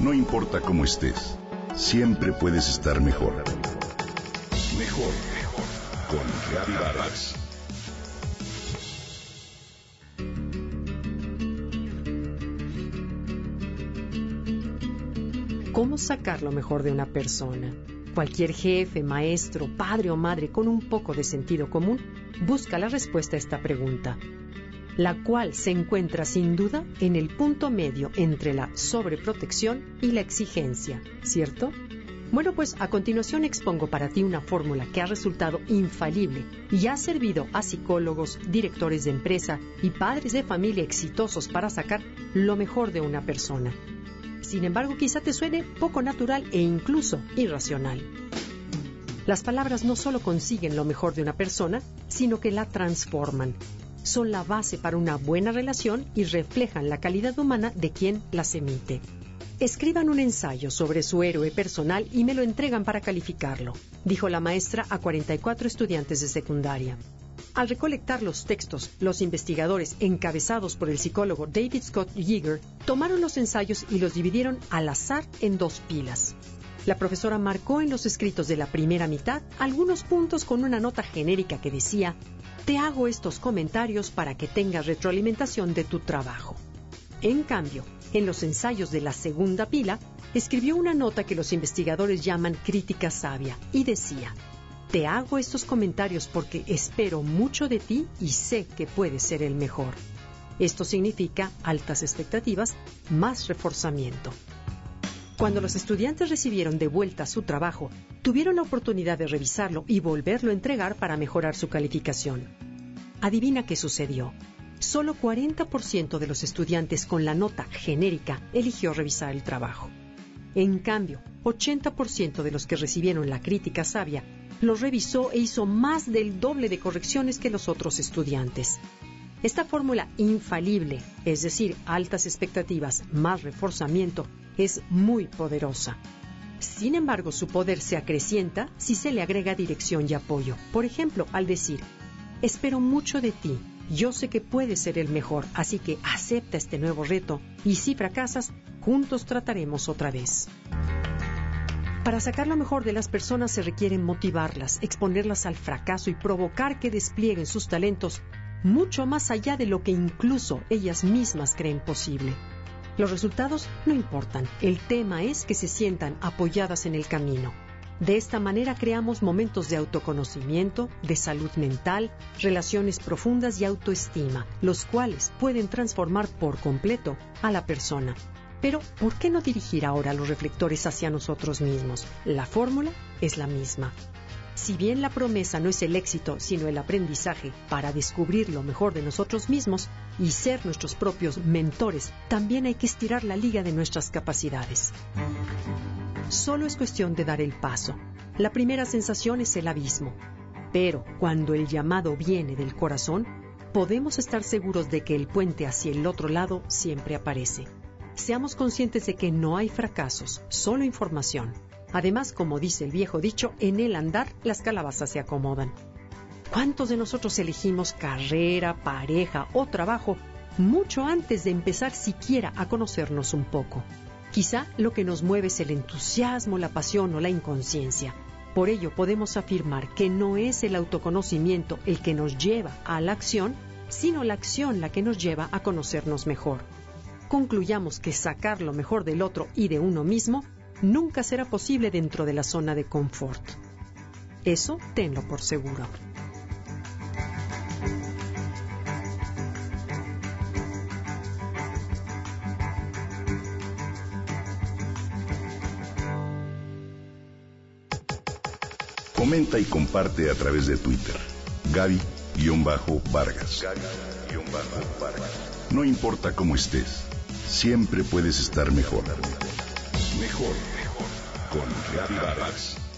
No importa cómo estés, siempre puedes estar mejor. Mejor, mejor. Con Reavivadas. ¿Cómo sacar lo mejor de una persona? Cualquier jefe, maestro, padre o madre con un poco de sentido común busca la respuesta a esta pregunta, la cual se encuentra sin duda en el punto medio entre la sobreprotección y la exigencia, ¿cierto? Bueno, pues a continuación expongo para ti una fórmula que ha resultado infalible y ha servido a psicólogos, directores de empresa y padres de familia exitosos para sacar lo mejor de una persona. Sin embargo, quizá te suene poco natural e incluso irracional. Las palabras no solo consiguen lo mejor de una persona, sino que la transforman. Son la base para una buena relación y reflejan la calidad humana de quien las emite. Escriban un ensayo sobre su héroe personal y me lo entregan para calificarlo, dijo la maestra a 44 estudiantes de secundaria. Al recolectar los textos, los investigadores, encabezados por el psicólogo David Scott Yeager, tomaron los ensayos y los dividieron al azar en dos pilas. La profesora marcó en los escritos de la primera mitad algunos puntos con una nota genérica que decía, te hago estos comentarios para que tengas retroalimentación de tu trabajo. En cambio, en los ensayos de la segunda pila, escribió una nota que los investigadores llaman crítica sabia y decía, te hago estos comentarios porque espero mucho de ti y sé que puedes ser el mejor. Esto significa altas expectativas más reforzamiento. Cuando los estudiantes recibieron de vuelta su trabajo, tuvieron la oportunidad de revisarlo y volverlo a entregar para mejorar su calificación. Adivina qué sucedió. Solo 40% de los estudiantes con la nota genérica eligió revisar el trabajo. En cambio, 80% de los que recibieron la crítica sabia lo revisó e hizo más del doble de correcciones que los otros estudiantes. Esta fórmula infalible, es decir, altas expectativas más reforzamiento, es muy poderosa. Sin embargo, su poder se acrecienta si se le agrega dirección y apoyo. Por ejemplo, al decir, espero mucho de ti, yo sé que puedes ser el mejor, así que acepta este nuevo reto y si fracasas, juntos trataremos otra vez. Para sacar lo mejor de las personas se requiere motivarlas, exponerlas al fracaso y provocar que desplieguen sus talentos mucho más allá de lo que incluso ellas mismas creen posible. Los resultados no importan, el tema es que se sientan apoyadas en el camino. De esta manera creamos momentos de autoconocimiento, de salud mental, relaciones profundas y autoestima, los cuales pueden transformar por completo a la persona. Pero, ¿por qué no dirigir ahora los reflectores hacia nosotros mismos? La fórmula es la misma. Si bien la promesa no es el éxito, sino el aprendizaje para descubrir lo mejor de nosotros mismos y ser nuestros propios mentores, también hay que estirar la liga de nuestras capacidades. Solo es cuestión de dar el paso. La primera sensación es el abismo. Pero cuando el llamado viene del corazón, podemos estar seguros de que el puente hacia el otro lado siempre aparece seamos conscientes de que no hay fracasos, solo información. Además, como dice el viejo dicho, en el andar las calabazas se acomodan. ¿Cuántos de nosotros elegimos carrera, pareja o trabajo mucho antes de empezar siquiera a conocernos un poco? Quizá lo que nos mueve es el entusiasmo, la pasión o la inconsciencia. Por ello podemos afirmar que no es el autoconocimiento el que nos lleva a la acción, sino la acción la que nos lleva a conocernos mejor concluyamos que sacar lo mejor del otro y de uno mismo nunca será posible dentro de la zona de confort. Eso tenlo por seguro. Comenta y comparte a través de Twitter. Gaby-Vargas. No importa cómo estés siempre puedes estar mejor. Mejor, mejor. Con Gaby Vargas.